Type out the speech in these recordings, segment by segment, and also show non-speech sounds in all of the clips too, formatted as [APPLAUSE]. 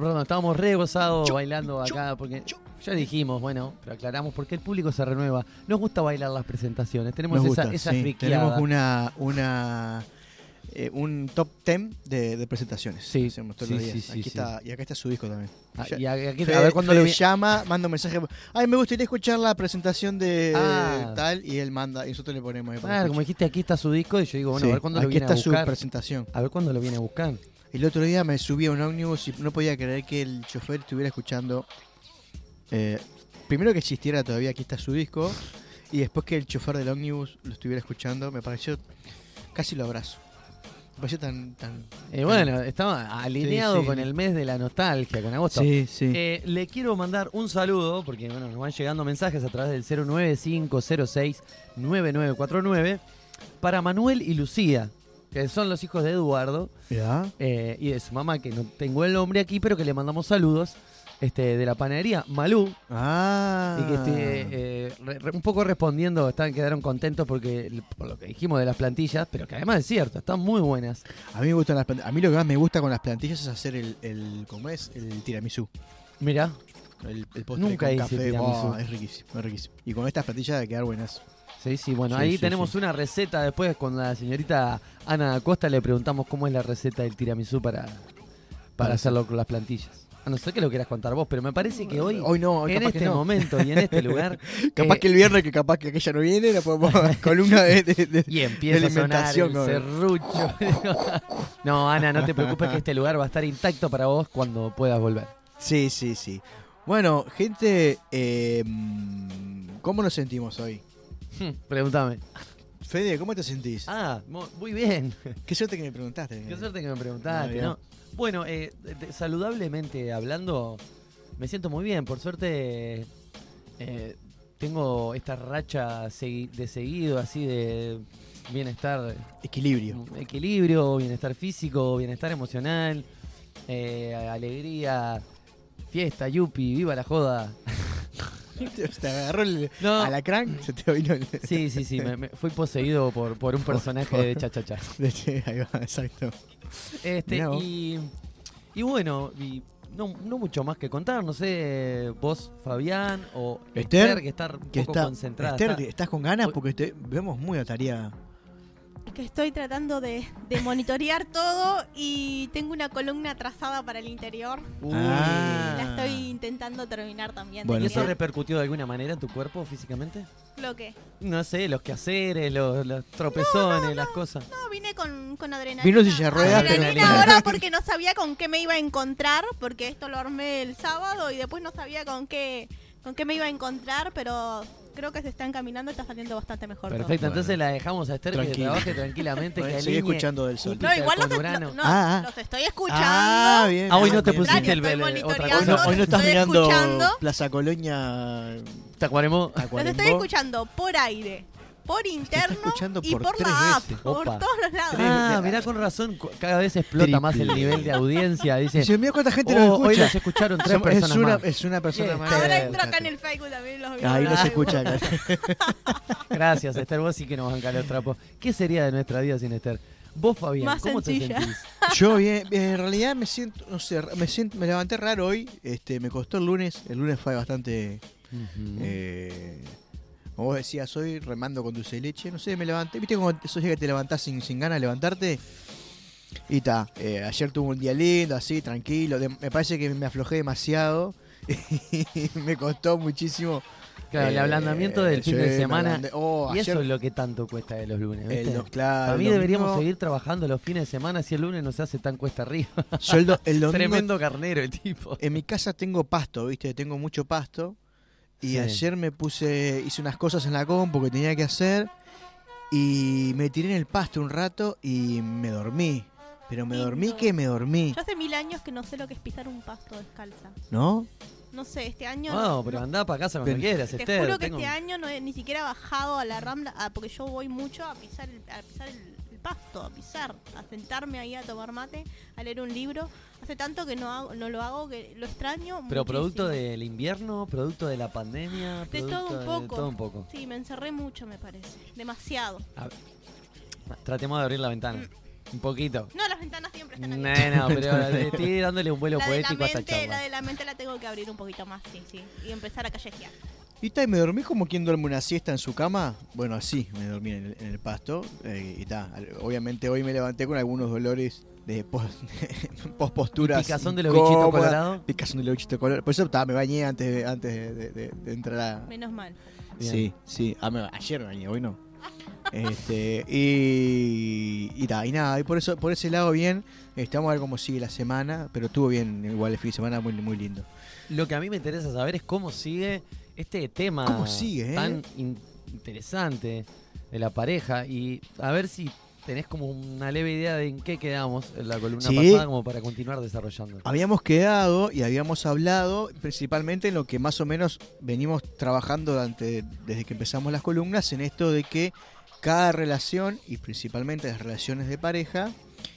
Perdón, estábamos re gozados bailando acá porque ya dijimos, bueno, pero aclaramos porque el público se renueva. Nos gusta bailar las presentaciones, tenemos Nos esa, gusta, esa sí. Tenemos una, una eh, un top 10 de, de presentaciones. Sí, Hacemos todos sí, los días. sí, sí, aquí sí. Está, y acá está su disco también. Ah, Ya- y a- aquí- Fede- a ver lo vi- llama, manda un mensaje. Ay, me gustaría escuchar la presentación de Ah. tal y él manda y nosotros le ponemos. ahí para Claro, como dijiste, aquí está su disco y yo digo, bueno, Sí, a ver cuándo lo aquí viene está a su buscar. presentación. A ver cuándo lo viene a buscar. El otro día me subí a un ómnibus y no podía creer que el chofer estuviera escuchando. eh, primero que existiera todavía aquí está su disco y después que el chofer del ómnibus lo estuviera escuchando, me pareció casi lo abrazo. Me pareció tan tan Eh, bueno, estaba alineado Sí, sí. con el mes de la nostalgia, con agosto. Sí, sí. Eh, le quiero mandar un saludo, porque bueno, nos van llegando mensajes a través del 095069949 para Manuel y Lucía, que son los hijos de Eduardo eh, y de su mamá, que no tengo el nombre aquí, pero que le mandamos saludos este, de la panadería Malú. Ah. Y que esté eh, re- re- un poco respondiendo, están, quedaron contentos porque por lo que dijimos de las plantillas, pero que además es cierto, están muy buenas. A mí me gustan las. A mí lo que más me gusta con las plantillas es hacer el, el ¿cómo es? El tiramisú. Mira, El, el postre Nunca con hice café. Oh, es riquísimo, es riquísimo. Y con estas plantillas de quedar buenas. Sí, sí, bueno, Sí, ahí sí, tenemos sí. una receta después con la señorita Ana Acosta le preguntamos cómo es la receta del tiramisú para, para Para hacerlo con las plantillas. A no ser que lo quieras contar vos, pero me parece que hoy, Hoy no, hoy en este no. momento y en este lugar, [LAUGHS] Capaz eh, que el viernes, que capaz que aquella no viene, la podemos [LAUGHS] columna de, de- de- y empieza a sonar el alimentación, serrucho. [LAUGHS] no, Ana, no te preocupes que este lugar va a estar intacto para vos cuando puedas volver. Sí, sí, sí. Bueno, gente, eh, ¿cómo nos sentimos hoy? [LAUGHS] Pregúntame. Fede, ¿cómo te sentís? Ah, mu- muy bien. [LAUGHS] Qué suerte que me preguntaste. Qué suerte que me preguntaste. ¿no? Bueno, eh, saludablemente hablando, me siento muy bien. Por suerte, eh, tengo esta racha segui- de seguido, así de bienestar, Equilibrio. equilibrio, bienestar físico, bienestar emocional, eh, alegría, fiesta, yupi, viva la joda. Te agarró el No. alacrán, se te vino el... Sí, sí, sí, me, me- fui poseído por, por un personaje de Cha Cha Cha. [LAUGHS] Ahí va, exacto. Este, y, y bueno, y no, no mucho más que contar, no sé, vos, Fabián, o Esther, Esther, que está un Que poco está, concentrada. Esther, está- ¿estás con ganas? Porque te vemos muy atareada. Que estoy tratando de, de monitorear todo y tengo una columna trazada para el interior. Uy, Ah. La estoy intentando terminar también. Bueno, ¿Y eso repercutió de alguna manera en tu cuerpo físicamente? lo que. No sé, los quehaceres, los, los tropezones, las cosas. No, vine con, con adrenalina. Vino silla de ruedas, pero- Adrenalina ahora porque no sabía con qué me iba a encontrar, porque esto lo armé el sábado y después no sabía con qué, con qué me iba a encontrar, pero creo que se está encaminando y está saliendo bastante mejor. todo. Perfecto, entonces la dejamos a Esther que Tranquila. trabaje tranquilamente, que alinee escuchando del sol. No, igual los, no, no, Ah, ah. los estoy escuchando. Ah, bien. Ah, hoy no te bien. pusiste el otra Hoy no, hoy no estás mirando escuchando. Plaza Colonia Tacuarembó. Los estoy escuchando por aire, por interno escuchando y por por tres la app, veces. por Opa. todos los lados. Ah, mirá, con razón, cada vez explota más el nivel de audiencia. Dice, Dice, mira cuánta gente "Oh, nos hoy los escucharon tres personas es, una, más". es una persona Bien. más. Ahora entro acá en el Facebook también los veo. Ahí no se live. escucha. [LAUGHS] Gracias, Esther, vos sí que nos banca los trapos. ¿Qué sería de nuestra vida sin Esther? Vos, Fabián, Más ¿cómo sencilla. te sentís? [LAUGHS] Yo bien, bien, en realidad me siento, no sé, me siento, me levanté raro hoy. Este, me costó el lunes. El lunes fue bastante, eh, como vos decías hoy, remando con dulce de leche, no sé, me levanté, viste como esos días que te levantás sin, sin ganas de levantarte. Y está, ayer tuve un día lindo, así, tranquilo, de- me parece que me aflojé demasiado [LAUGHS] y me costó muchísimo. Claro, el eh, ablandamiento del fin de semana. Oh, Y ayer eso es lo que tanto cuesta de los lunes. claro, A mí deberíamos domingo- seguir trabajando los fines de semana si el lunes no se hace tan cuesta arriba. Yo el, do- el [LAUGHS] domingo Tremendo carnero el tipo. En mi casa tengo pasto, ¿viste? Tengo mucho pasto. Y Sí. ayer me puse, hice unas cosas en la compu que tenía que hacer. Y me tiré en el pasto un rato y me dormí. Pero me dormí que me dormí, Yo hace mil años que no sé lo que es pisar un pasto descalza. ¿no? No sé, este año. No, pero andá para casa cuando quieras, Te Esther. juro que tengo- este año no he ni siquiera bajado a la rambla, ah, porque yo voy mucho a pisar, el, a pisar el pasto, a pisar, a sentarme ahí a tomar mate, a leer un libro. Hace tanto que no hago, no lo hago que lo extraño. Pero muchísimo. producto del invierno, producto de la pandemia, De todo un de poco. todo un poco. Sí, me encerré mucho, me parece. Demasiado. A ver, tratemos de abrir la ventana. Un poquito. No, las ventanas siempre están abiertas. no, pero [LAUGHS] estoy dándole un vuelo la, de la poético a esta mente, la de la mente la tengo que abrir un poquito más, sí, sí. Y empezar a callejear. Y ta, y me dormí como quien duerme una siesta en su cama. Bueno, así me dormí en el, en el pasto. eh, y ta, obviamente hoy me levanté con algunos dolores de pos- [LAUGHS] post-posturas. Picazón de los bichitos colorados. Picazón de los bichitos colorados. Por eso ta, me bañé antes de, antes de, de- de- de entrar a, Menos mal. Bien. Sí, sí. Ah, me- ayer me bañé, hoy no. Este, y, y, ta, y nada, y por eso, por ese lado bien, vamos a ver cómo sigue la semana, pero estuvo bien igual el fin de semana, muy, muy lindo. Lo que a mí me interesa saber es cómo sigue este tema ¿Cómo sigue, eh? tan in- interesante de la pareja y a ver si tenés como una leve idea de en qué quedamos en la columna Sí. pasada como para continuar desarrollando. Habíamos quedado y habíamos hablado principalmente en lo que más o menos venimos trabajando durante, desde que empezamos las columnas, en esto de que cada relación, y principalmente las relaciones de pareja,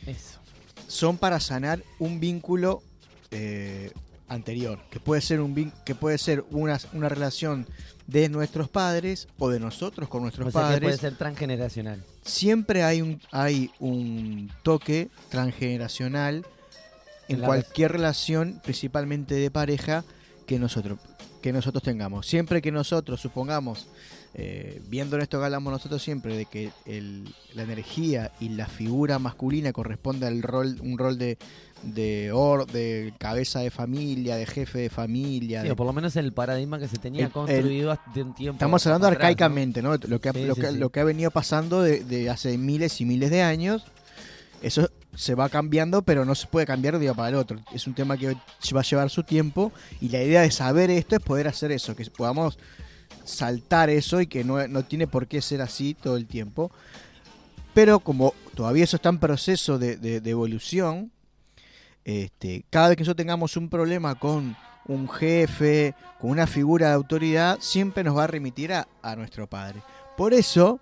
Eso. son para sanar un vínculo eh, anterior, que puede ser un vin- que puede ser una, una relación de nuestros padres o de nosotros con nuestros O sea que puede padres. ser transgeneracional. Siempre hay un hay un toque transgeneracional en la cualquier relación, principalmente de pareja, que nosotros que nosotros tengamos. Siempre que nosotros supongamos eh, viendo en esto que hablamos nosotros siempre de que el- la energía y la figura masculina corresponde al rol un rol de de, or- de cabeza de familia de jefe de familia Sí, de- o por lo menos el paradigma que se tenía El- construido de un tiempo. estamos hablando arcaicamente no lo que ha, Sí, lo, sí, que, sí. lo que ha venido pasando de, de hace miles y miles de años eso se va cambiando pero no se puede cambiar de un día para el otro es un tema que va a llevar su tiempo y la idea de saber esto es poder hacer eso que podamos saltar eso y que no, no tiene por qué ser así todo el tiempo. Pero como todavía eso está en proceso de, de- evolución, este, cada vez que nosotros tengamos un problema con un jefe, con una figura de autoridad, siempre nos va a remitir a, a nuestro padre. Por eso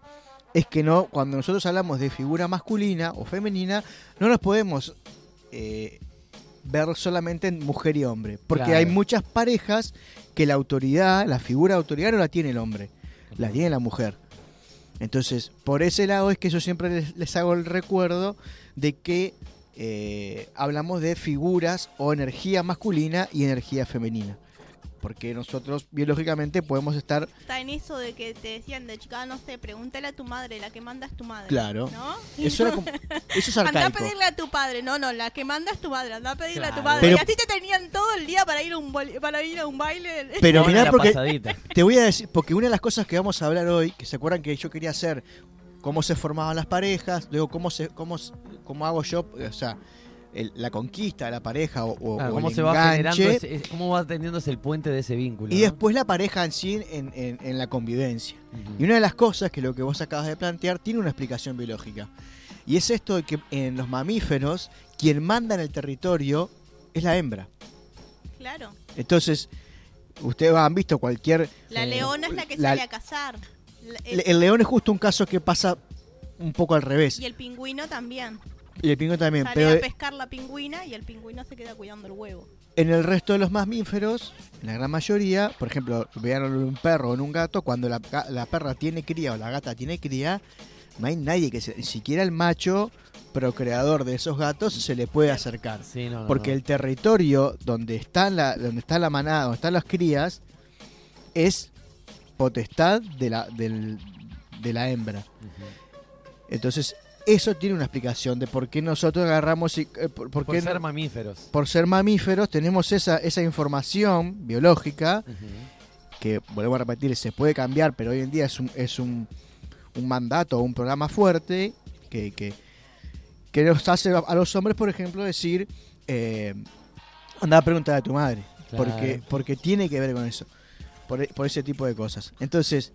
es que no, cuando nosotros hablamos de figura masculina o femenina, no nos podemos eh, ver solamente en mujer y hombre. Porque Claro. hay muchas parejas que la autoridad, la figura de autoridad no la tiene el hombre, la tiene la mujer. Entonces, por ese lado es que yo siempre les, les hago el recuerdo de que eh, hablamos de figuras o energía masculina y energía femenina. Porque nosotros biológicamente podemos estar Está en eso de que te decían de chica, no sé, pregúntale a tu madre, la que manda es tu madre. Claro. ¿No? Eso, era como- eso es [LAUGHS] Anda a arcaico. pedirle a tu padre, no, no, la que manda es tu madre, anda a pedirle a tu madre. Pero- y así te tenían todo el día para ir a un, boli- para ir a un baile. [LAUGHS] Pero mirá porque pasadita. te voy a decir, porque una de las cosas que vamos a hablar hoy, que se acuerdan que yo quería hacer cómo se formaban las parejas, luego cómo se, cómo, cómo hago yo, o sea, el- la conquista de la pareja o, o- Claro, o cómo el se va generando, ese- cómo va tendiéndose el puente de ese vínculo. y ¿no? después la pareja en sí en, en- en la convivencia. Y una de las cosas que lo que vos acabas de plantear tiene una explicación biológica. Y es esto de que en los mamíferos, quien manda en el territorio es la hembra. Claro. Entonces, ustedes han visto cualquier... La leona es la que La- sale a cazar. El león es justo un caso que pasa un poco al revés. y el pingüino también. Y el pingüino también. Sale Pero a pescar la pingüina y el pingüino se queda cuidando el huevo. en el resto de los mamíferos, en la gran mayoría, por ejemplo, vean en un perro o en un gato, cuando la, la perra tiene cría o la gata tiene cría, no hay nadie que se, ni siquiera el macho procreador de esos gatos se le puede acercar. Sí, no, no, Porque no. el territorio donde está la, donde está la manada, donde están las crías, es potestad de la, del- de la hembra. Entonces, eso tiene una explicación de por qué nosotros agarramos y eh, por, por Por qué ser mamíferos. por ser mamíferos tenemos esa, esa información biológica que, volvemos a repetir, se puede cambiar, pero hoy en día es un, es un, un mandato o un programa fuerte que, que, que nos hace a- los hombres, por ejemplo, decir, eh, anda a preguntar a tu madre, Claro. porque, porque tiene que ver con eso, por, por ese tipo de cosas. Entonces,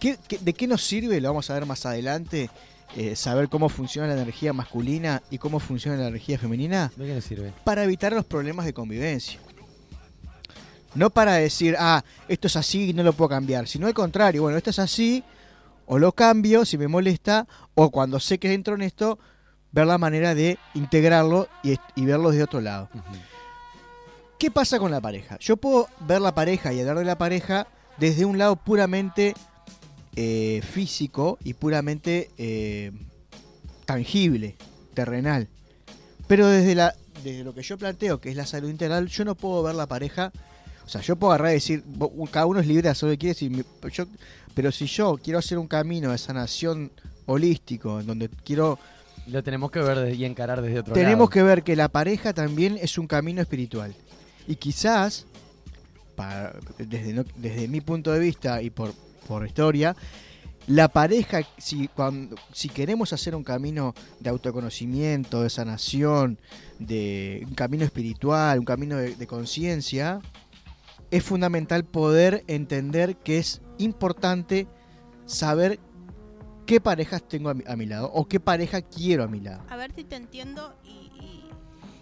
¿qué, qué- de qué nos sirve? Lo vamos a ver más adelante. Eh, saber cómo funciona la energía masculina y cómo funciona la energía femenina ¿De qué nos sirve? para evitar los problemas de convivencia. No para decir, ah, esto es así y no lo puedo cambiar, sino al contrario, bueno, esto es así, o lo cambio si me molesta, o cuando sé que entro en esto, ver la manera de integrarlo y, y verlo de otro lado. ¿Qué pasa con la pareja? Yo puedo ver la pareja y hablar de la pareja desde un lado puramente eh, físico y puramente eh, tangible, terrenal. Pero desde, la, desde lo que yo planteo, que es la salud integral, yo no puedo ver la pareja. O sea, yo puedo agarrar y decir, "Bo- cada uno es libre de hacer lo que quiere, si me- yo- pero si yo quiero hacer un camino de sanación holístico, en donde quiero Lo tenemos que ver y encarar desde otro tenemos lado. que ver que la pareja también es un camino espiritual. Y quizás, para- desde, desde mi punto de vista y por, por historia, la pareja, si, cuando, si queremos hacer un camino de autoconocimiento, de sanación, de un camino espiritual, un camino de, conciencia, es fundamental poder entender que es importante saber qué parejas tengo a mi, a mi lado o qué pareja quiero a mi lado. A ver si te entiendo y, y-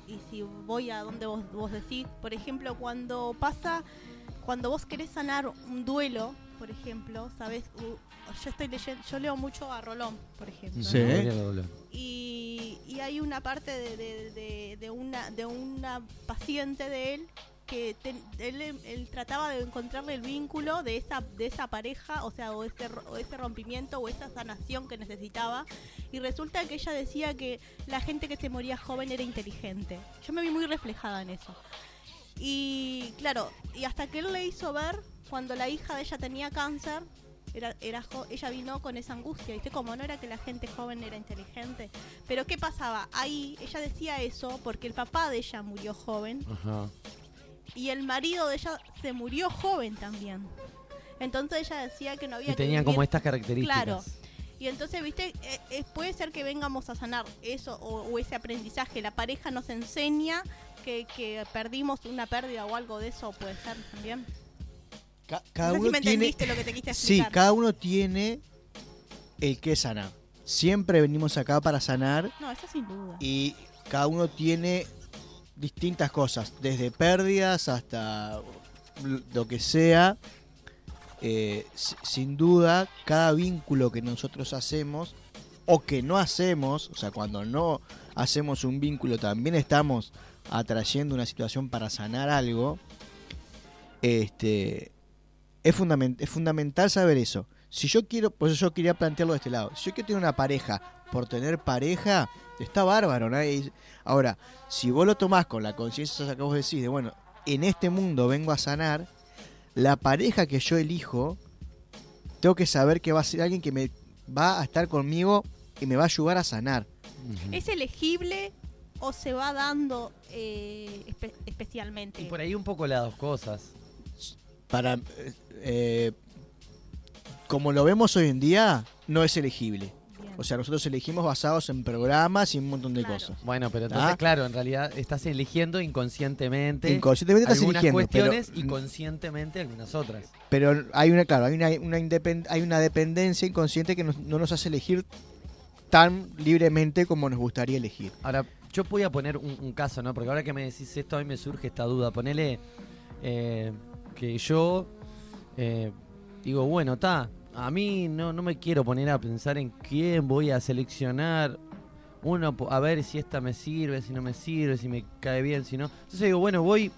y si voy a donde vos, vos decís. Por ejemplo, cuando pasa, cuando vos querés sanar un duelo, por ejemplo, sabes, Uh, yo estoy leyendo, yo leo mucho a Rolón, por ejemplo. Sí. y, y hay una parte de, de- de- de una de una paciente de él que te- él, él trataba de encontrarle el vínculo de esa de esa pareja o sea o ese, o ese rompimiento o esa sanación que necesitaba. Y resulta que ella decía que la gente que se moría joven era inteligente. Yo me vi muy reflejada en eso. Y claro y hasta que él le hizo ver cuando la hija de ella tenía cáncer era, era jo- ella vino con esa angustia, ¿viste? Como no era que la gente joven era inteligente. Pero ¿qué pasaba? Ahí ella decía eso porque el papá de ella murió joven Ajá. y el marido de ella se murió joven también. Entonces ella decía que no había Y que tenían como estas características. Claro. Y entonces, viste, Eh, eh, puede ser que vengamos a sanar eso o, o ese aprendizaje. La pareja nos enseña que, que perdimos una pérdida o algo de eso, puede ser también. Ca- cada no uno si me tiene, entendiste lo que te quise sí, cada uno tiene el que sanar. Siempre venimos acá para sanar No, eso sin duda. y cada uno tiene distintas cosas, desde pérdidas hasta lo que sea. Eh, sin duda, cada vínculo que nosotros hacemos o que no hacemos, o sea, cuando no hacemos un vínculo, también estamos atrayendo una situación para sanar algo. Este, es, fundament- es fundamental saber eso. Si yo quiero, por eso yo quería plantearlo de este lado. Si yo quiero tener una pareja por tener pareja, está bárbaro. dice- Ahora, si vos lo tomás con la conciencia que vos decís, de bueno, en este mundo vengo a sanar, la pareja que yo elijo, tengo que saber que va a ser alguien que me va a estar conmigo y me va a ayudar a sanar. ¿Es elegible o se va dando eh, espe- especialmente? Y por ahí un poco las dos cosas. Para, eh, como lo vemos hoy en día, no es elegible. Bien. O sea, nosotros elegimos basados en programas y un montón de Claro. cosas. Bueno, pero entonces, Ah. claro, en realidad estás eligiendo inconscientemente Inconscientemente estás algunas eligiendo, pero, cuestiones y conscientemente algunas otras. pero hay una, claro, hay una, una independ- hay una dependencia inconsciente que nos- no nos hace elegir tan libremente como nos gustaría elegir. Ahora, yo voy a poner un, un caso, ¿no? Porque ahora que me decís esto, a mí me surge esta duda. Ponele eh, que yo eh, digo, bueno, está, a mí no, no me quiero poner a pensar en quién voy a seleccionar. Uno, a ver si esta me sirve, si no me sirve, si me cae bien, si no. Entonces digo, bueno, voy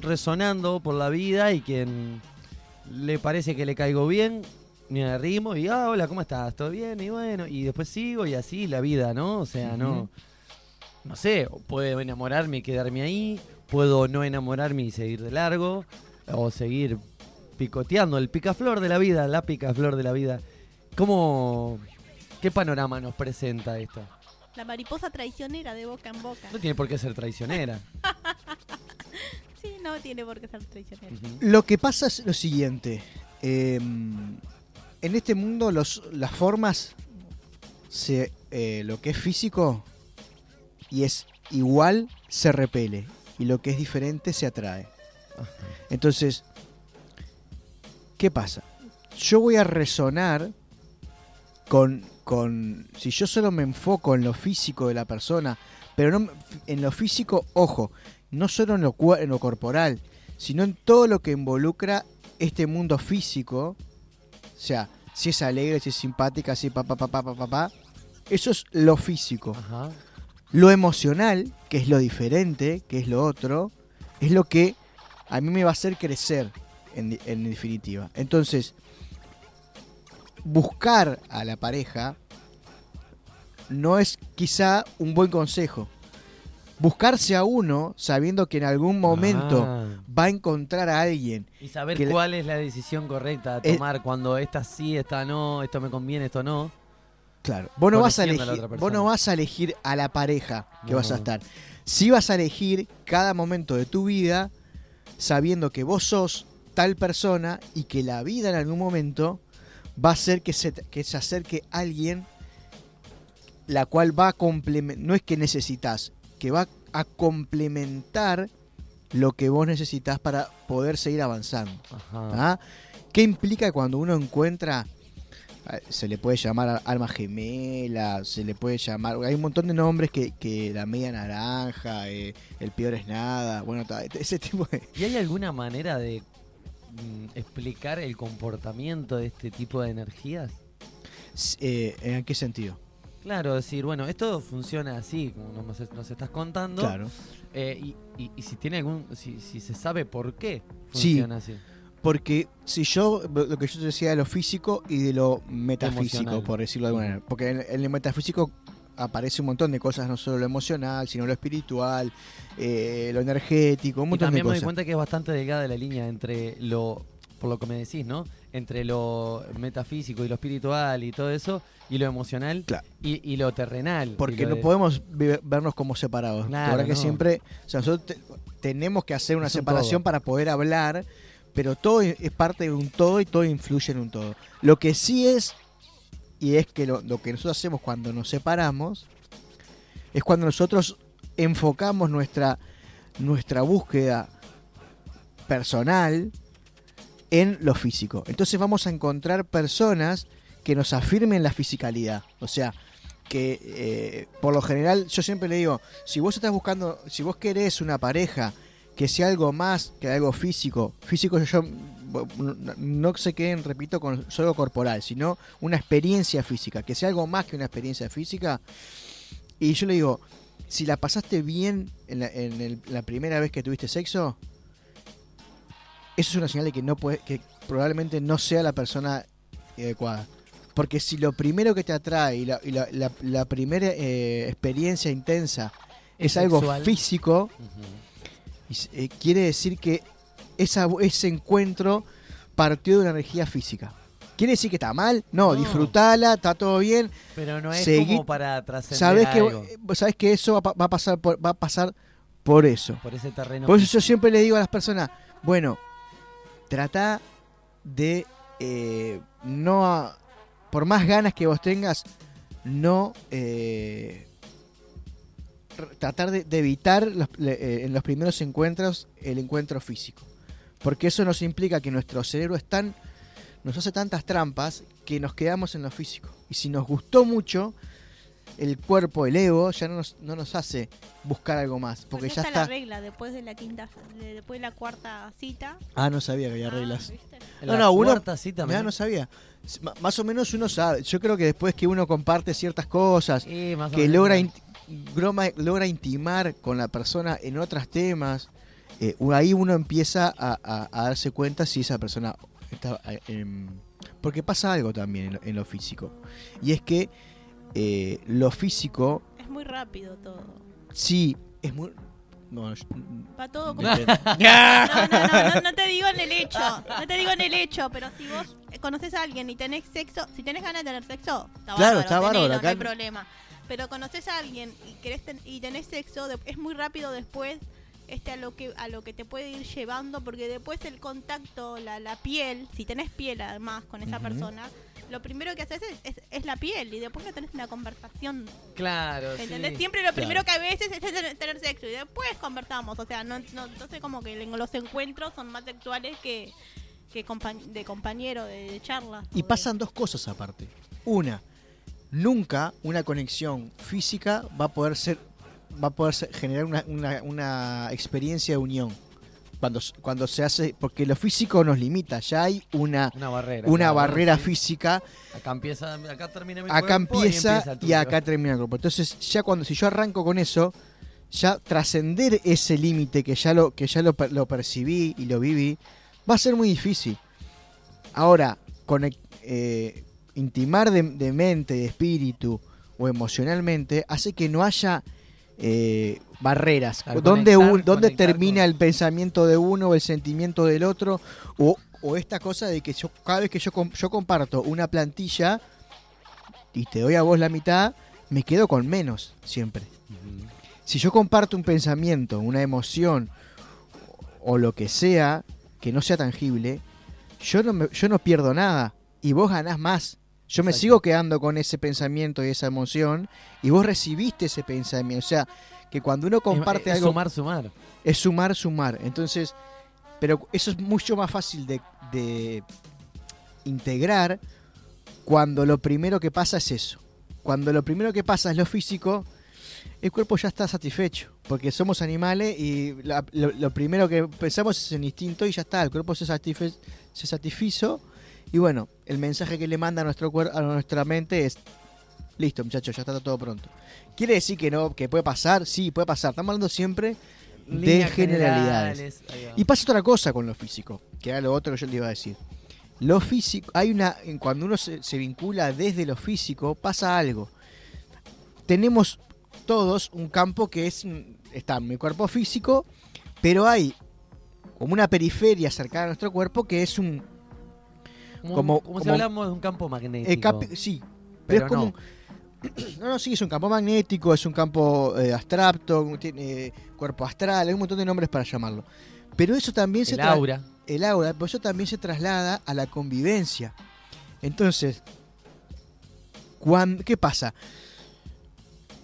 resonando por la vida y quien le parece que le caigo bien, me arrimo y, ah, hola, ¿cómo estás? ¿Todo bien? Y bueno, y después sigo y así la vida, ¿no? O sea, no no sé, puedo enamorarme y quedarme ahí, puedo no enamorarme y seguir de largo, o seguir picoteando, el picaflor de la vida, la picaflor de la vida. ¿Cómo, qué panorama nos presenta esto? La mariposa traicionera de boca en boca. No tiene por qué ser traicionera. [LAUGHS] Sí, no tiene por qué ser traicionera. Lo que pasa es lo siguiente. eh, en este mundo los, las formas, se, eh, lo que es físico y es igual, se repele. Y lo que es diferente se atrae. Entonces, ¿qué pasa? Yo voy a resonar con, con... Si yo solo me enfoco en lo físico de la persona, pero no en lo físico, ojo, no solo en lo, en lo corporal, sino en todo lo que involucra este mundo físico, o sea, si es alegre, si es simpática, si pa pa pa pa pa pa, pa, eso es lo físico. Ajá. Lo emocional, que es lo diferente, que es lo otro, es lo que a mí me va a hacer crecer, en, en definitiva. Entonces, buscar a la pareja no es quizá un buen consejo. Buscarse a uno sabiendo que en algún momento Ah. va a encontrar a alguien. Y saber que cuál es la decisión correcta a Eh, tomar cuando esta sí, esta no, esto me conviene, esto no. Claro, vos no, vas a a elegir, otra vos no vas a elegir a la pareja que No. vas a estar. Sí vas a elegir cada momento de tu vida sabiendo que vos sos tal persona y que la vida en algún momento va a hacer que se, que se acerque alguien la cual va a complementar, no es que necesitas, que va a complementar lo que vos necesitas para poder seguir avanzando. Ajá. ¿Ah? ¿Qué implica cuando uno encuentra, se le puede llamar alma gemela, se le puede llamar, hay un montón de nombres que, que la media naranja, eh, el peor es nada, bueno, [LAUGHS] ese tipo de... ¿Y hay alguna manera de mm, explicar el comportamiento de este tipo de energías? eh, ¿En qué sentido? Claro, decir, bueno, esto funciona así, como nos, nos estás contando. Claro. eh, y, y- y si tiene algún, si, si se sabe por qué Sí. funciona así. Porque si yo, lo que yo te decía de lo físico y de lo metafísico, Emocional. por decirlo de alguna manera. Porque en, en el metafísico aparece un montón de cosas, no solo lo emocional, sino lo espiritual, eh, lo energético, un Y montón de también me doy cosas. cuenta que es bastante delgada la línea entre lo, por lo que me decís, ¿no? Entre lo metafísico y lo espiritual y todo eso, y lo emocional Claro. y, y lo terrenal. y Porque lo no de- podemos ve- vernos como separados. Claro, la verdad que siempre, o sea, nosotros te- tenemos que hacer una Es separación para poder hablar, pero todo es parte de un todo y todo influye en un todo. Lo que sí es, y es que lo, lo que nosotros hacemos cuando nos separamos, es cuando nosotros enfocamos nuestra, nuestra búsqueda personal en lo físico. Entonces vamos a encontrar personas que nos afirmen la fisicalidad. O sea, que eh, por lo general yo siempre le digo, si vos estás buscando, si vos querés una pareja que sea algo más que algo físico, físico yo no, se queden, repito, con solo corporal, sino una experiencia física, que sea algo más que una experiencia física. Y yo le digo, si la pasaste bien en la, en el- la primera vez que tuviste sexo, eso es una señal de que no puede, que probablemente no sea la persona adecuada. Porque si lo primero que te atrae y la, y la- primera eh, experiencia intensa es, Es algo físico. Y eh, quiere decir que esa, ese encuentro partió de una energía física. ¿Quiere decir que está mal? No, No. disfrutala, está todo bien. Pero no es Seguí- como para trascender Sabes que, algo eh, sabes que eso va, a pa- va a pasar por, va a pasar por eso. por ese terreno. Por eso yo siempre le digo a las personas, bueno, trata de eh, no, por más ganas que vos tengas, no eh, tratar de, de evitar los- le- eh, en los primeros encuentros el encuentro físico. Porque eso nos implica que nuestro cerebro es tan, nos hace tantas trampas que nos quedamos en lo físico. Y si nos gustó mucho, el cuerpo, el ego, ya no nos, no nos hace buscar algo más. Porque ya está, está... la regla después de la quinta, de- después de la cuarta cita. Ah, no sabía que había Ah, reglas. No, la no, uno- cuarta cita, Mirá, no sabía. Más o menos uno sabe. Yo creo que después que uno comparte ciertas cosas, Sí, que logra, groma- logra intimar con la persona en otros temas, eh, ahí uno empieza a, a- a darse cuenta si esa persona está... eh, em, porque pasa algo también en lo, en lo físico. Y es que eh, lo físico Es muy rápido todo. sí es muy... No, yo- Va todo como... [LAUGHS] No, no, no, no, te digo en el hecho, no te digo en el hecho, pero si vos conoces a alguien y tenés sexo, si tenés ganas de tener sexo, está Claro, bárbaro, está bárbaro, tenelo, acá no hay problema. Pero conoces a alguien y querés ten- y tenés sexo, de- es muy rápido después este a lo que a lo que te puede ir llevando porque después el contacto, la, la piel, si tenés piel además con esa persona, lo primero que haces es, es, es la piel y después no tenés una conversación Claro, ¿Entendés? sí. Siempre lo primero que a veces es tener, tener sexo y después conversamos. O sea, no, no, entonces como que los encuentros son más sexuales que, que compañ- de compañero, de, de charla. Y de- pasan dos cosas aparte. Una, nunca una conexión física va a poder ser, va a poder ser- generar una, una- una experiencia de unión. Cuando, cuando se hace, porque lo físico nos limita, ya hay una, Una barrera. una barrera física, Acá empieza, acá termina mi acá cuerpo empieza y, tuyo. acá termina el grupo. Entonces, ya cuando si yo arranco con eso, ya trascender ese límite que ya lo que ya lo, lo percibí y lo viví, va a ser muy difícil. Ahora, conec- eh, intimar de, de mente, de espíritu o emocionalmente hace que no haya eh, barreras. Claro, ¿Dónde, conectar- un- dónde termina con- el pensamiento de uno o el sentimiento del otro? O, o esta cosa de que yo, cada vez que yo, yo comparto una plantilla y te doy a vos la mitad, me quedo con menos siempre. Si yo comparto un pensamiento, una emoción o lo que sea que no sea tangible, yo no, me- yo no pierdo nada y vos ganás más. Yo me Exacto. sigo quedando con ese pensamiento y esa emoción y vos recibiste ese pensamiento. O sea, que cuando uno comparte Es- es algo Sumar, sumar. es sumar, sumar. Entonces, pero eso es mucho más fácil de, de integrar cuando lo primero que pasa es eso. Cuando lo primero que pasa es lo físico, el cuerpo ya está satisfecho. Porque somos animales y la- lo, lo primero que pensamos es el instinto y ya está. El cuerpo se, satisfe, se satisfizo. Y bueno, el mensaje que le manda a, nuestro a nuestra mente es: listo, muchachos, ya está todo pronto. ¿Quiere decir que no que puede pasar? Sí, puede pasar. Estamos hablando siempre de generalidades. Y pasa otra cosa con lo físico, que era lo otro que yo le iba a decir. Lo físico, hay una, cuando uno se, se vincula desde lo físico, pasa algo. Tenemos todos un campo que es, mm, está en mi cuerpo físico, pero hay como una periferia cercana a nuestro cuerpo que es un, como, como- como si hablamos de un campo magnético. eh, sí, pero, Pero es como no. [CLEARS THROAT] no, no, sí, es un campo magnético, es un campo eh, abstracto, tiene cuerpo astral, hay un montón de nombres para llamarlo. Pero eso también se el aura. el aura, pero eso también se traslada a la convivencia. Entonces, cuan- ¿qué pasa?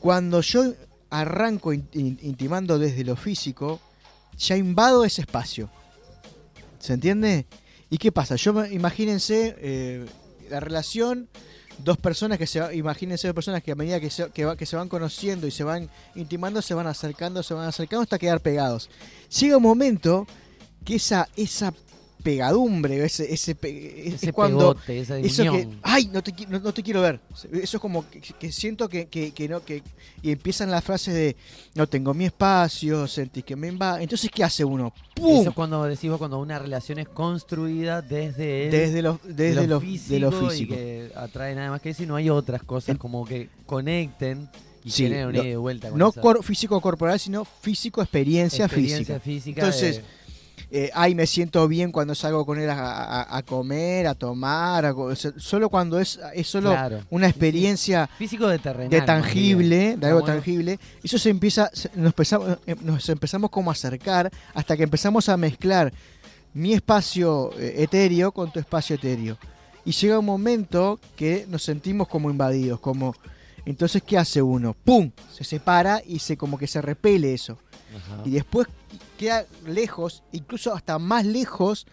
Cuando yo arranco in- in- intimando desde lo físico, ya invado ese espacio. ¿Se entiende? ¿Y qué pasa? Yo imagínense eh, la relación, dos personas que se imagínense dos personas que a medida que se, que se van conociendo y se van intimando, se van acercando, se van acercando hasta quedar pegados. Llega un momento que esa, esa pegadumbre, ese, ese, pe- es- Ese es cuando pegote, esa eso que, ay, no te, no, no te quiero ver. Eso es como que, que siento que, que, que no, que y empiezan las frases de no tengo mi espacio, sentís que me invade. Entonces, ¿qué hace uno? ¡Pum! Eso es cuando decís vos, cuando una relación es construida desde el, desde lo, desde lo, de lo y físico. que atrae nada más que eso y no hay otras cosas como que conecten y Sí, generen una lo- ida y vuelta. con No cor- físico corporal, sino físico experiencia, experiencia física. física. Entonces, de- Eh, ay, me siento bien cuando salgo con él a, a- a comer, a tomar, a solo cuando es, es solo claro, una experiencia físico de terrenal. de tangible, de Está algo bueno. tangible, eso se empieza, nos empezamos, eh, nos empezamos como a acercar hasta que empezamos a mezclar mi espacio eh, etéreo con tu espacio etéreo. Y llega un momento que nos sentimos como invadidos, como entonces ¿qué hace uno? ¡Pum! Se separa y se como que se repele eso. Ajá. Y después queda lejos, incluso hasta más lejos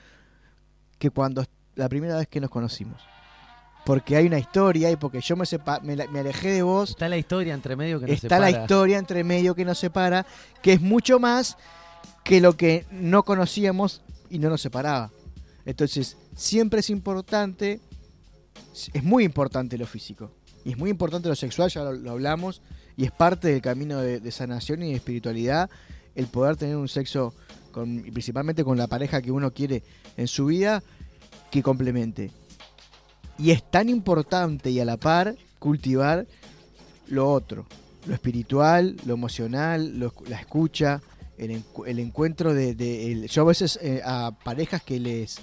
que cuando la primera vez que nos conocimos. Porque hay una historia y porque yo me, sepa- me, la- me alejé de vos Está la historia entre medio que nos está la separa. historia entre medio que nos separa, que es mucho más que lo que no conocíamos y no nos separaba. Entonces, siempre es importante, es muy importante lo físico, y es muy importante lo sexual, ya lo, lo hablamos, y es parte del camino de, de sanación y de espiritualidad, el poder tener un sexo, con, principalmente con la pareja que uno quiere en su vida, que complemente. Y es tan importante y a la par cultivar lo otro, lo espiritual, lo emocional, lo la escucha, el, encu- el encuentro de, yo a veces eh, a parejas que les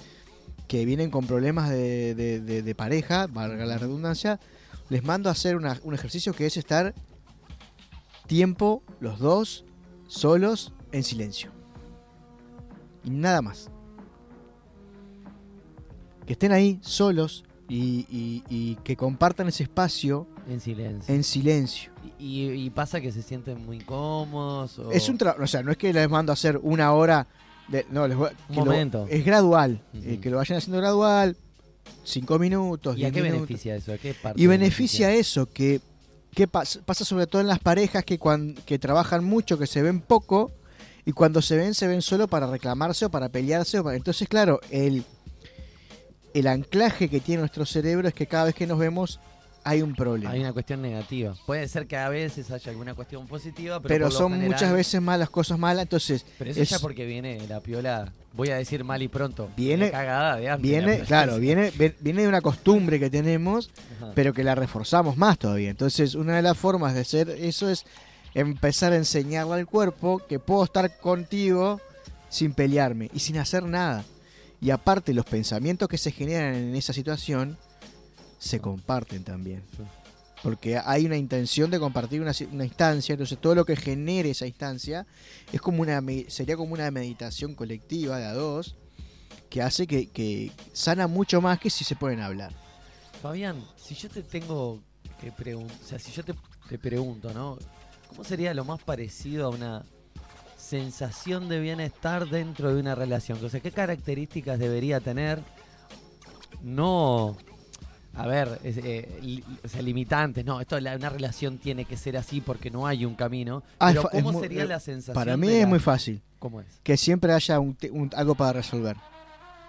que vienen con problemas de, de- de- de pareja, valga la redundancia, les mando a hacer una- un ejercicio que es estar tiempo los dos solos en silencio y nada más que estén ahí solos y, y- y que compartan ese espacio En silencio. en silencio. Y, y pasa que se sienten muy cómodos. O... Es un trabajo, o sea, no es que les mando a hacer una hora, de, no, les voy a- Un lo- momento. es gradual, eh, que lo vayan haciendo gradual, cinco minutos, ¿Y a qué minutos. beneficia eso? ¿A qué parte Y beneficia eso, que, que pas- pasa sobre todo en las parejas que, cuan- que trabajan mucho, que se ven poco, y cuando se ven, se ven solo para reclamarse o para pelearse. o para- Entonces, claro, el, el anclaje que tiene nuestro cerebro es que cada vez que nos vemos hay un problema. Hay una cuestión negativa. Puede ser que a veces haya alguna cuestión positiva, pero, pero por lo son general- muchas veces malas cosas malas, entonces Pero eso es- ya porque viene la piola, voy a decir mal y pronto. Viene- cagada de viene, claro, viene, viene de una costumbre que tenemos, Ajá. pero que la reforzamos más todavía. Entonces, una de las formas de hacer eso es empezar a enseñarle al cuerpo que puedo estar contigo sin pelearme y sin hacer nada. Y aparte, los pensamientos que se generan en esa situación se comparten también. Porque hay una intención de compartir una, instancia, entonces todo lo que genere esa instancia es como una sería como una meditación colectiva de a dos que hace que, que sana mucho más que si se pueden hablar. Fabián, si yo te tengo que preguntar, o sea, si yo te, te pregunto, ¿no? ¿Cómo sería lo más parecido a una sensación de bienestar dentro de una relación? O sea, ¿qué características debería tener? No, a ver, es, eh, li- o sea, limitantes, no, esto la- una relación tiene que ser así porque no hay un camino. Ah, pero ¿cómo muy- sería eh, la sensación? Para mí es la- muy fácil ¿Cómo es? que siempre haya un te- un- algo para resolver.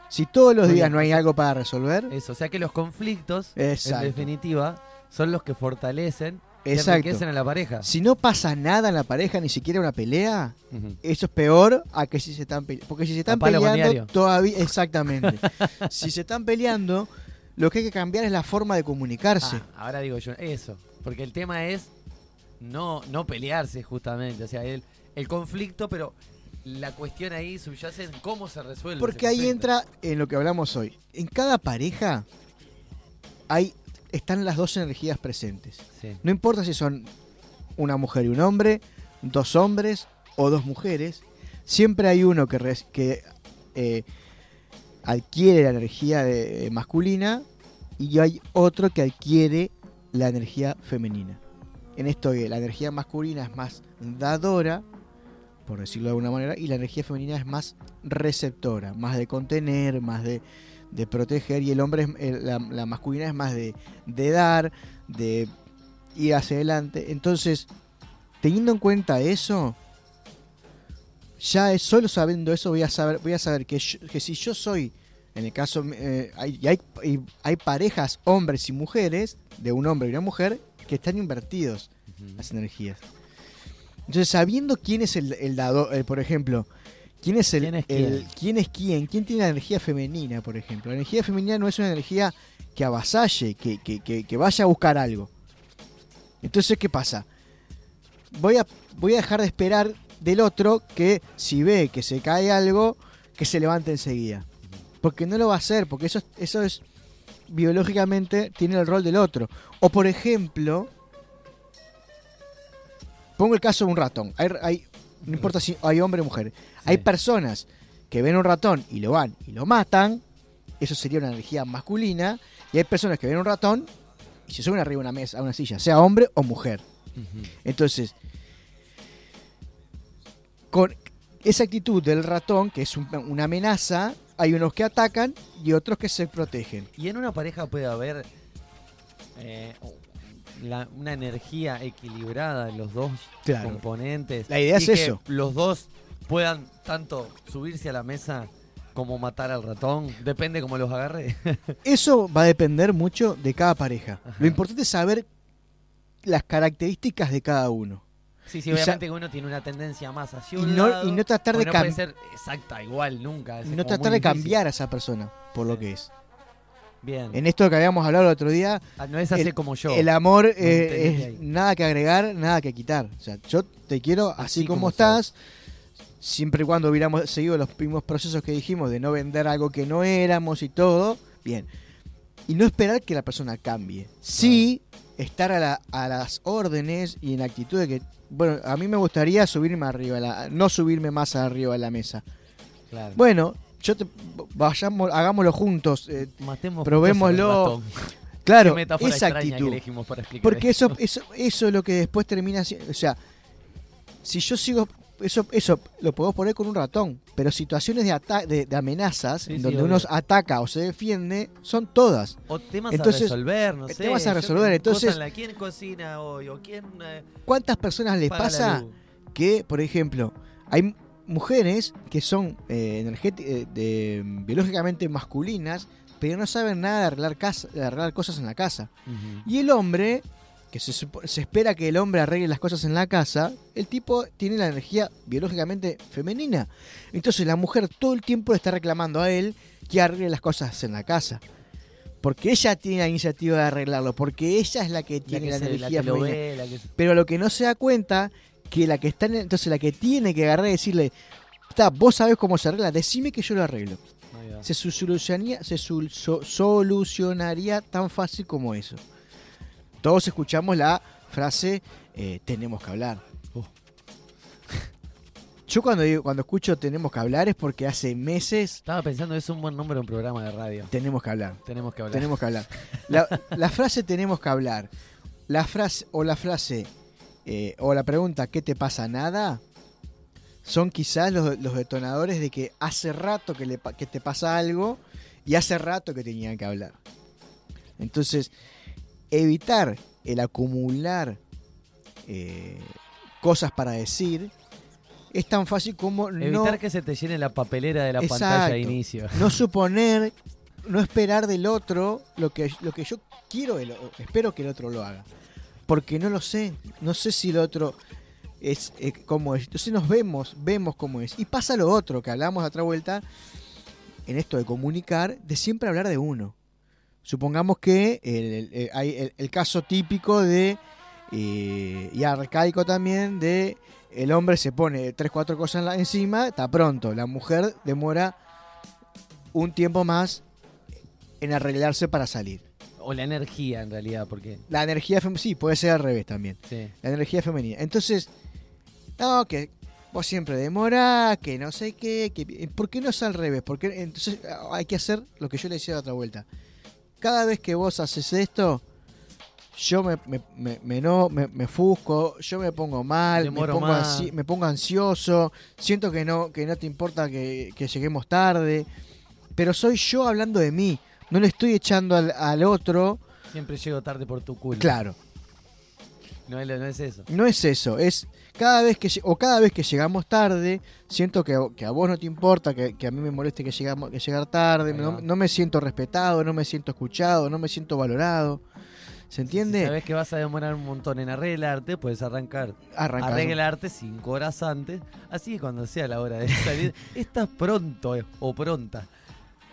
Si todos los Muy días bien. no hay algo para resolver, Eso, o sea que los conflictos, Exacto. en definitiva, son los que fortalecen y Exacto. enriquecen a la pareja. si no pasa nada en la pareja, ni siquiera una pelea, eso es peor a que si se están peleando. Porque si se están peleando, todavía. Exactamente. [LAUGHS] si se están peleando, lo que hay que cambiar es la forma de comunicarse. Ah, ahora digo yo, eso. Porque el tema es no, no pelearse justamente. O sea, el, el conflicto, pero la cuestión ahí subyace en cómo se resuelve. Porque ahí entra en lo que hablamos hoy. En cada pareja hay, están las dos energías presentes. Sí. No importa si son una mujer y un hombre, dos hombres o dos mujeres, siempre hay uno que, res- que eh, adquiere la energía de- eh, masculina y hay otro que adquiere la energía femenina. En esto la energía masculina es más dadora, por decirlo de alguna manera, y la energía femenina es más receptora, más de contener, más de, proteger, y el hombre, la, masculina es más de dar, de ir hacia adelante. Entonces, teniendo en cuenta eso, ya es solo sabiendo eso voy a saber, voy a saber que, yo- que si yo soy, en el caso, eh, hay, hay, hay parejas, hombres y mujeres, de un hombre y una mujer, que están invertidos las energías. Entonces, sabiendo quién es el, el dado, eh, por ejemplo, quién es el, ¿Quién es el- quién? quién es quién, quién tiene la energía femenina, por ejemplo. La energía femenina no es una energía que avasalle, que, que, que, que vaya a buscar algo. Entonces, ¿qué pasa? Voy a, voy a dejar de esperar del otro que si ve que se cae algo, que se levante enseguida. Porque no lo va a hacer, porque eso, eso es biológicamente tiene el rol del otro. O por ejemplo, pongo el caso de un ratón. Hay, hay- no importa si hay hombre o mujer. Hay personas que ven un ratón y lo van y lo matan. Eso sería una energía masculina. Y hay personas que ven un ratón y se suben arriba de una mesa, a una silla, sea hombre o mujer. Entonces, con esa actitud del ratón, que es un- una amenaza, hay unos que atacan y otros que se protegen. Y en una pareja puede haber eh, la- una energía equilibrada en los dos Claro. componentes. La idea y es que eso. Los dos puedan tanto subirse a la mesa como matar al ratón. Depende cómo los agarre. [LAUGHS] Eso va a depender mucho de cada pareja. Ajá. Lo importante es saber las características de cada uno. Sí, sí, Y ya- obviamente que uno tiene una tendencia más hacia Y un no, lado, y no tratar de no puede cam- ser exacta, igual, nunca. y no tratar de difícil. cambiar a esa persona por lo que es. Bien. En esto que habíamos hablado el otro día, Ah, no es así como yo. el amor eh, entendí es nada que agregar, nada que quitar. O sea, yo te quiero así, Así como, como estás. siempre y cuando hubiéramos seguido los mismos procesos que dijimos de no vender algo que no éramos y todo, bien. Y no esperar que la persona cambie. Sí, estar a, la- a las órdenes y en la actitud de que, bueno, a mí me gustaría subirme arriba, la, no subirme más arriba de la mesa. Claro. Bueno, yo te, vayamos, hagámoslo juntos. eh, Matemos probémoslo. [LAUGHS] claro, esa actitud. elegimos para explicar Porque eso, eso, eso es lo que después termina siendo. O sea, si yo sigo. Eso, eso lo puedo poner con un ratón. Pero situaciones de, de, de amenazas, Sí, en donde uno ataca o se defiende, son todas. O temas Entonces, a resolver, no sé. temas a resolver, entonces- la- ¿Quién cocina hoy? ¿O quién eh, ¿Cuántas personas les pasa que, por ejemplo, hay mujeres que son eh, eh, de- biológicamente masculinas, pero no saben nada de arreglar, casa, de arreglar cosas en la casa? Y el hombre, que se, se espera que el hombre arregle las cosas en la casa, el tipo tiene la energía biológicamente femenina. Entonces la mujer todo el tiempo le está reclamando a él que arregle las cosas en la casa. Porque ella tiene la iniciativa de arreglarlo, porque ella es la que La tiene que la, se- la energía lo femenina. ve, la que Pero lo que no se da cuenta, que la que está en, entonces la que tiene que agarrar y decirle, "Ta, vos sabés cómo se arregla, decime que yo lo arreglo. Se, solucionaría tan fácil como eso. Todos escuchamos la frase eh, tenemos que hablar. Uh. Yo cuando digo, cuando escucho tenemos que hablar es porque hace meses Estaba pensando, es un buen nombre un programa de radio. tenemos que hablar. Tenemos que hablar. Tenemos que hablar. La, [LAUGHS] la frase tenemos que hablar. La frase o la frase eh, o la pregunta ¿qué te pasa nada? Son quizás los, los detonadores de que hace rato que, le, pa- que te pasa algo y hace rato que tenían que hablar. Entonces, evitar el acumular eh, cosas para decir es tan fácil como no Evitar que se te llene la papelera de la Exacto. pantalla de inicio. no [LAUGHS] suponer, no esperar del otro lo que, lo que yo quiero, del o- espero que el otro lo haga. Porque no lo sé, no sé si el otro es eh, como es. Entonces nos vemos, vemos cómo es. Y pasa lo otro, que hablamos a otra vuelta, en esto de comunicar, de siempre hablar de uno. Supongamos que el, el- el- hay el- caso típico de, eh, y arcaico también, de el hombre se pone tres, cuatro cosas en la- encima, está pronto. La mujer demora un tiempo más en arreglarse para salir. O la energía, en realidad, porque. La energía femenina, sí, puede ser al revés también. Sí. La energía femenina. Entonces, no, que vos siempre demorás, que no sé qué, que, ¿por qué no es al revés? Porque entonces ah, hay que hacer lo que yo le decía de otra vuelta. Cada vez que vos haces esto, yo me, me, me, me no, me, me fusco, yo me pongo mal, me pongo, ansi- me pongo ansioso, siento que no, que no te importa que, que lleguemos tarde, pero soy yo hablando de mí, no le estoy echando al, al otro, Siempre llego tarde por tu culpa. claro. No es, no es eso. No es eso, es cada vez que o cada vez que llegamos tarde, siento que, que a vos no te importa, que, que a mí me moleste que llegamos que llegar tarde, no, no me siento respetado, no me siento escuchado, no me siento valorado. ¿Se Si entiende? sabes que vas a demorar un montón en arreglarte, puedes arrancar. Arrancás. Arreglarte cinco horas antes. Así que cuando sea la hora de salir, [LAUGHS] estás pronto eh, o pronta.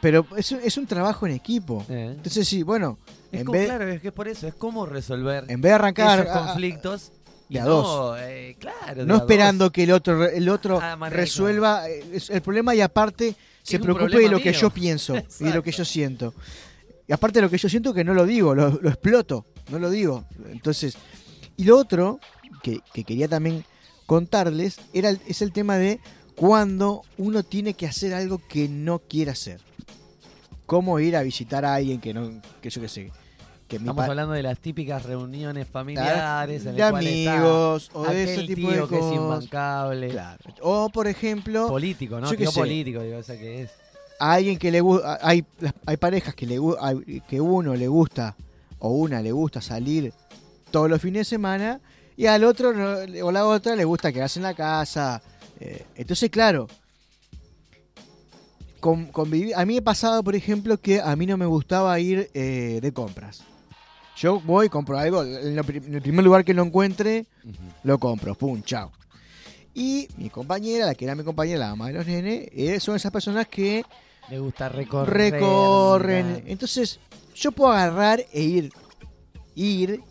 Pero es, un- es un trabajo en equipo. ¿eh? Entonces sí, bueno, Es en como, vez, claro, es que es por eso, es como resolver en vez de arrancar esos a- a- conflictos y de a no, dos. eh, claro, no esperando dos. que el otro el otro Ah, resuelva eh, el problema y aparte se preocupe de lo que yo [LAUGHS] pienso y de lo que yo siento. Y aparte de lo que yo siento que no lo digo, lo, lo exploto, no lo digo. Entonces, y lo otro que, que quería también contarles era el- es el tema de cuando uno tiene que hacer algo que no quiere hacer. Cómo ir a visitar a alguien que no, que yo qué sé, que Estamos hablando de las típicas reuniones familiares, en de está amigos o de ese tipo tío de que es imbancable. Claro. O por ejemplo, Político, ¿no? Yo Tío político, digo, o sea que es. a alguien que le gusta, hay, hay parejas que le que uno le gusta o una le gusta salir todos los fines de semana y al otro o la otra le gusta quedarse en la casa. Eh, entonces, claro, con- convivi- a mí me pasado, por ejemplo, que a mí no me gustaba ir eh, de compras. Yo voy, compro algo, en, lo en el primer lugar que lo encuentre, lo compro, pum, chao. Y mi compañera, la que era mi compañera, la mamá de los nenes, eh, son esas personas que Le gusta recorrer. recorren. Entonces, yo puedo agarrar e ir, ir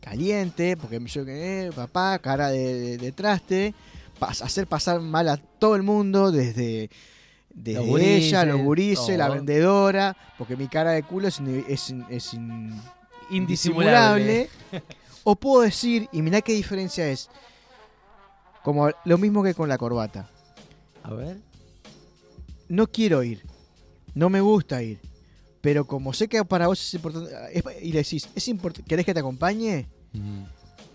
caliente, porque yo que eh, papá, cara de, de- de traste, pas- hacer pasar mal a todo el mundo, desde, desde Los gurises, ella, los gurises, la vendedora, porque mi cara de culo es, es, es in- Indisimulable. [LAUGHS] o puedo decir, y mirá qué diferencia es, como lo mismo que con la corbata. A ver. No quiero ir, no me gusta ir, pero como sé que para vos es importante, es- y le decís, ¿es import- ¿querés que te acompañe?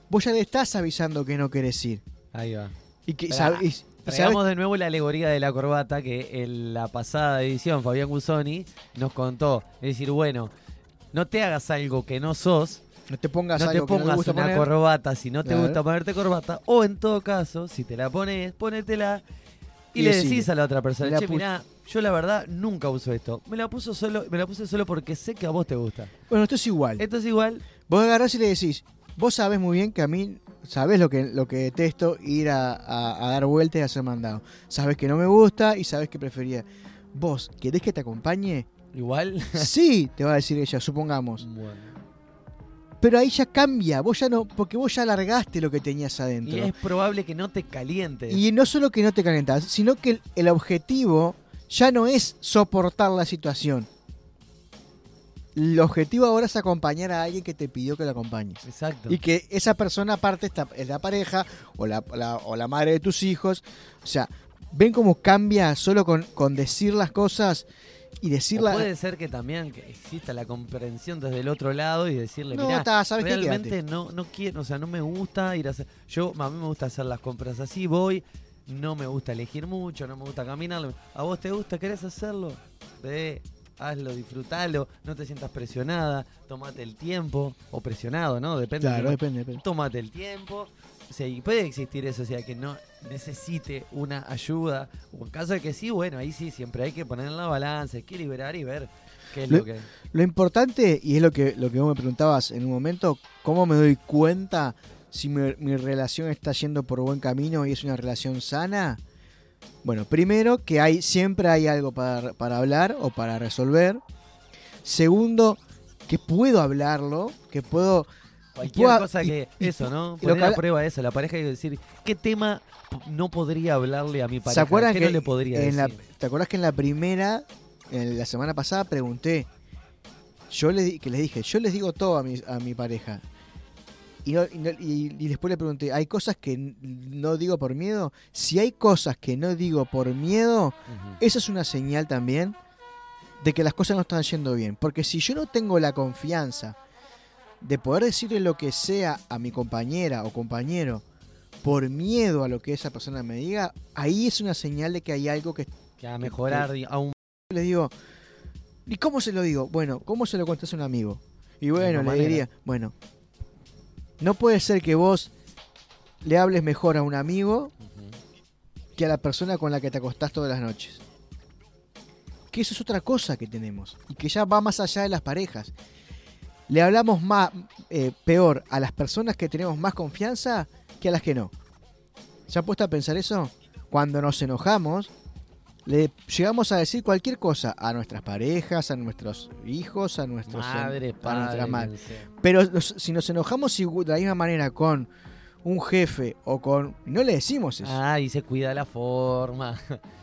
Vos ya le estás avisando que no querés ir. Ahí va. Y que Pará, sab- y- y sabes- Traigamos de nuevo la alegoría de la corbata que en la pasada edición Fabián Gusoni nos contó. Es decir, bueno, no te hagas algo que no sos, no te pongas no te algo que no pongas te gusta una poner. corbata si no te Claro. gusta ponerte corbata, o en todo caso, si te la pones, ponétela y, Y le decís a la otra persona, la che, puse". mirá, yo la verdad nunca uso esto. Me la puso solo, me la puse solo porque sé que a vos te gusta. Bueno, esto es igual. Esto es igual, Vos agarrás y le decís, vos sabés muy bien que a mí, sabés lo que, lo que detesto ir a, a- a dar vueltas y a ser mandado. Sabés que no me gusta y sabés que prefería. ¿Vos querés que te acompañe? Igual. sí, te va a decir ella, supongamos. Bueno. Pero ahí ya cambia, vos ya no, porque vos ya largaste lo que tenías adentro. Y es probable que no te caliente. Y no solo que no te calentas, sino que el, el objetivo ya no es soportar la situación. El objetivo ahora es acompañar a alguien que te pidió que lo acompañes. Exacto. Y que esa persona aparte está, es la pareja o la, la- o la madre de tus hijos. O sea, ven cómo cambia solo con, con decir las cosas y O decirlas. puede ser que también exista la comprensión desde el otro lado y decirle, No, realmente Quédate". no, no quiero, o sea, no me gusta ir a hacer. Yo, a mí me gusta hacer las compras así, voy, no me gusta elegir mucho, no me gusta caminar. ¿A vos te gusta? ¿Querés hacerlo? Ve, hazlo, disfrutalo, no te sientas presionada, tomate el tiempo, o presionado, ¿no? Depende. Claro, de- depende, depende. Tómate el tiempo. O sea, y puede existir eso, o sea, que no necesite una ayuda. O en caso de que sí, bueno, ahí sí, siempre hay que poner en la balanza, hay que liberar y ver qué es Lo- lo que... Lo importante, y es lo que, lo que vos me preguntabas en un momento, ¿cómo me doy cuenta si mi, mi relación está yendo por buen camino y es una relación sana? Bueno, primero que hay siempre hay algo para, para hablar o para resolver. Segundo, que puedo hablarlo, que puedo... Cualquier cosa y- que... y- eso, ¿no? y Poner a prueba eso. La pareja que decir, ¿qué tema no podría hablarle a mi pareja? ¿Se acuerdan ¿Qué que no le podría en la, decir? ¿Te acuerdas que en la primera, en la semana pasada pregunté, yo le di- que les dije, yo les digo todo a mi, a mi pareja. Y, no- y no- y- y después le pregunté, ¿hay cosas que no digo por miedo? Si hay cosas que no digo por miedo, eso es una señal también de que las cosas no están yendo bien. Porque si yo no tengo la confianza de poder decirle lo que sea a mi compañera o compañero por miedo a lo que esa persona me diga, ahí es una señal de que hay algo que Que a mejorar di- aún les digo, ¿y cómo se lo digo? Bueno, ¿cómo se lo contás a un amigo? Y bueno, le diría, bueno, no puede ser que vos le hables mejor a un amigo que a la persona con la que te acostás todas las noches. Que eso es otra cosa que tenemos y que ya va más allá de las parejas. Le hablamos más eh, peor a las personas que tenemos más confianza que a las que no. ¿Se han puesto a pensar eso? Cuando nos enojamos, le llegamos a decir cualquier cosa a nuestras parejas, a nuestros hijos, a nuestros Madre, a padre, nuestras madres. quien sea. Pero nos- si nos enojamos de la misma manera con un jefe o con... No le decimos eso. Ah, y se cuida la forma.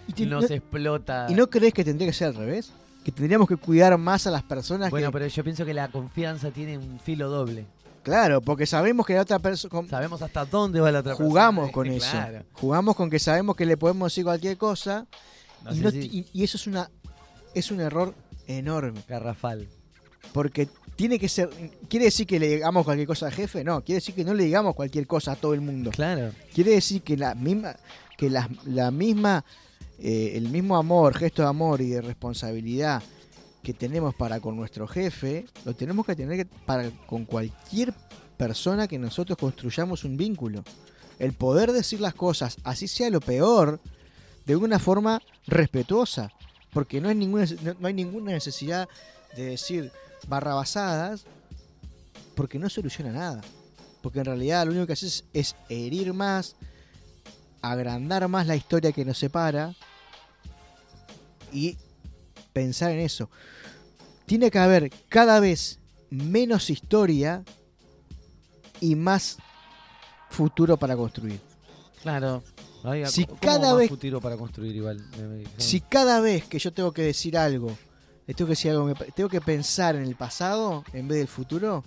y, te- [LAUGHS] no, no, se explota. ¿y no crees que tendría que ser al revés? Que tendríamos que cuidar más a las personas Bueno, que... pero yo pienso que la confianza tiene un filo doble. Claro, porque sabemos que la otra persona... Sabemos hasta dónde va la otra persona. Jugamos con eso. Claro. Jugamos con que sabemos que le podemos decir cualquier cosa No y, sé no- si- y- y eso es una es un error enorme. Garrafal. Porque tiene que ser... ¿Quiere decir que le digamos cualquier cosa al jefe? No, quiere decir que no le digamos cualquier cosa a todo el mundo. Claro. Quiere decir que la misma, que la, la misma, eh, el mismo amor, gesto de amor y de responsabilidad que tenemos para con nuestro jefe, lo tenemos que tener para con cualquier persona que nosotros construyamos un vínculo. El poder decir las cosas, así sea lo peor, de una forma respetuosa. Porque no ninguna, no hay ninguna necesidad de decir barrabasadas, porque no soluciona nada. Porque en realidad lo único que haces es herir más, agrandar más la historia que nos separa y pensar en eso. Tiene que haber cada vez menos historia y más futuro para construir. Claro. Ay, Si ¿cómo cada vez- futuro para construir igual. Si cada vez que yo tengo que decir algo, tengo que decir algo, tengo que pensar en el pasado en vez del futuro,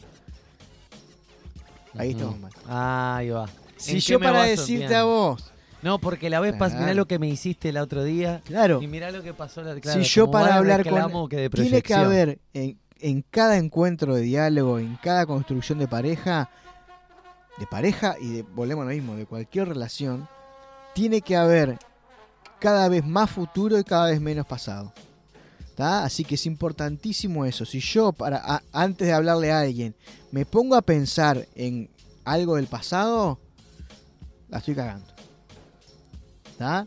ahí estamos mal. Ahí va. Si ¿En qué yo para baso? decirte Bien. a vos, No, porque la vez pasada, mirá Claro. lo que me hiciste el otro día. claro, Y mirá lo que pasó la claro, si yo para hablar con... que Tiene que haber en, en cada encuentro de diálogo, en cada construcción de pareja, de pareja y de, volvemos a lo mismo, de cualquier relación, tiene que haber cada vez más futuro y cada vez menos pasado. ¿Tá? Así que es importantísimo eso. Si yo, para a- antes de hablarle a alguien, me pongo a pensar en algo del pasado, la estoy cagando. ¿Está?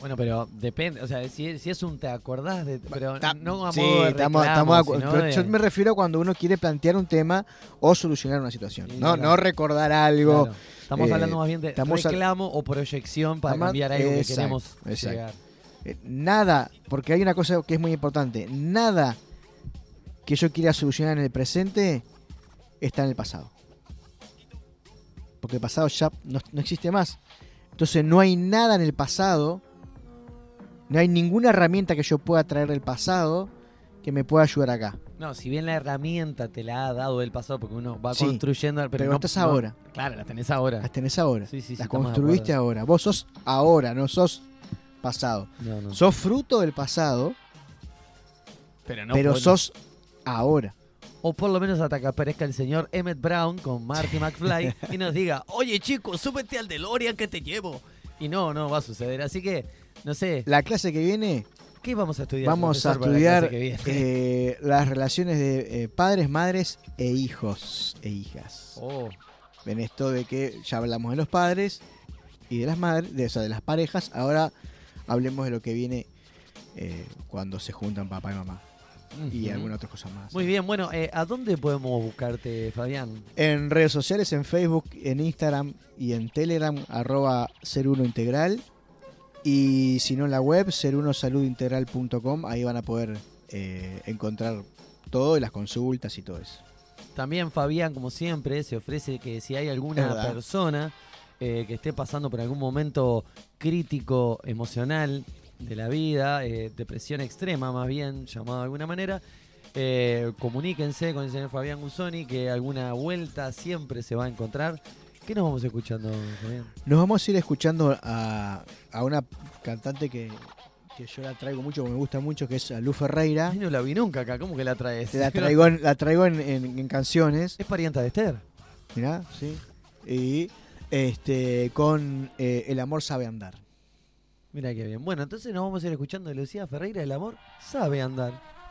Bueno, pero depende, o sea, si, si es un te acordás de, pero Ta- no a sí, modo de estamos, reclamo, estamos Pero de- Yo me refiero a cuando uno quiere plantear un tema o solucionar una situación. Sí, no, claro. no recordar algo. Claro. Estamos eh, hablando más bien de estamos reclamo o proyección para Estamos- cambiar algo que queremos exacto. llegar. Eh, nada, porque hay una cosa que es muy importante. Nada que yo quiera solucionar en el presente está en el pasado. Porque el pasado ya no, no existe más. Entonces no hay nada en el pasado. No hay ninguna herramienta que yo pueda traer del pasado que me pueda ayudar acá. No, si bien la herramienta te la ha dado el pasado, porque uno va Sí, construyendo, pero, Pero no, estás no- ahora. Claro, la tenés ahora. Las tenés ahora. Sí, sí, sí, Las construiste ahora. Vos sos ahora, no sos pasado. No, no. Sos fruto del pasado, pero no pero sos ahora. O por lo menos hasta que aparezca el señor Emmett Brown con Marty McFly y nos diga, [LAUGHS] oye chicos, súbete al DeLorean que te llevo. Y no, no va a suceder. Así que, no sé, La clase que viene, ¿qué vamos a estudiar? vamos a la estudiar eh, las relaciones de eh, padres, madres e hijos e hijas. Oh, En esto de que ya hablamos de los padres y de las madres, de, o sea, de las parejas, ahora hablemos de lo que viene eh, cuando se juntan papá y mamá y ujú. algunas otras cosas más. Muy bien, bueno, eh, ¿a dónde podemos buscarte, Fabián? En redes sociales, en Facebook, en Instagram y en Telegram, arroba ser uno integral. Y si no en la web, serunosaludintegral.com, ahí van a poder eh, encontrar todo y las consultas y todo eso. También Fabián, como siempre, se ofrece que si hay alguna persona eh, que esté pasando por algún momento crítico, emocional de la vida, eh, depresión extrema más bien, llamado de alguna manera, eh, comuníquense con el señor Fabián Gusoni que alguna vuelta siempre se va a encontrar. ¿Qué nos vamos escuchando, Fabián? Nos vamos a ir escuchando a, a una cantante que, que yo la traigo mucho, que me gusta mucho, que es a Lu Ferreira. Ay, no la vi nunca acá, ¿cómo que la traes? La [LAUGHS] traigo, en, la traigo en, en- en canciones, ¿Es parienta de Esther? mirá, sí. Y este con eh, El amor sabe andar. Mira qué bien. Bueno, entonces nos vamos a ir escuchando de Lucía Ferreira, El amor sabe andar.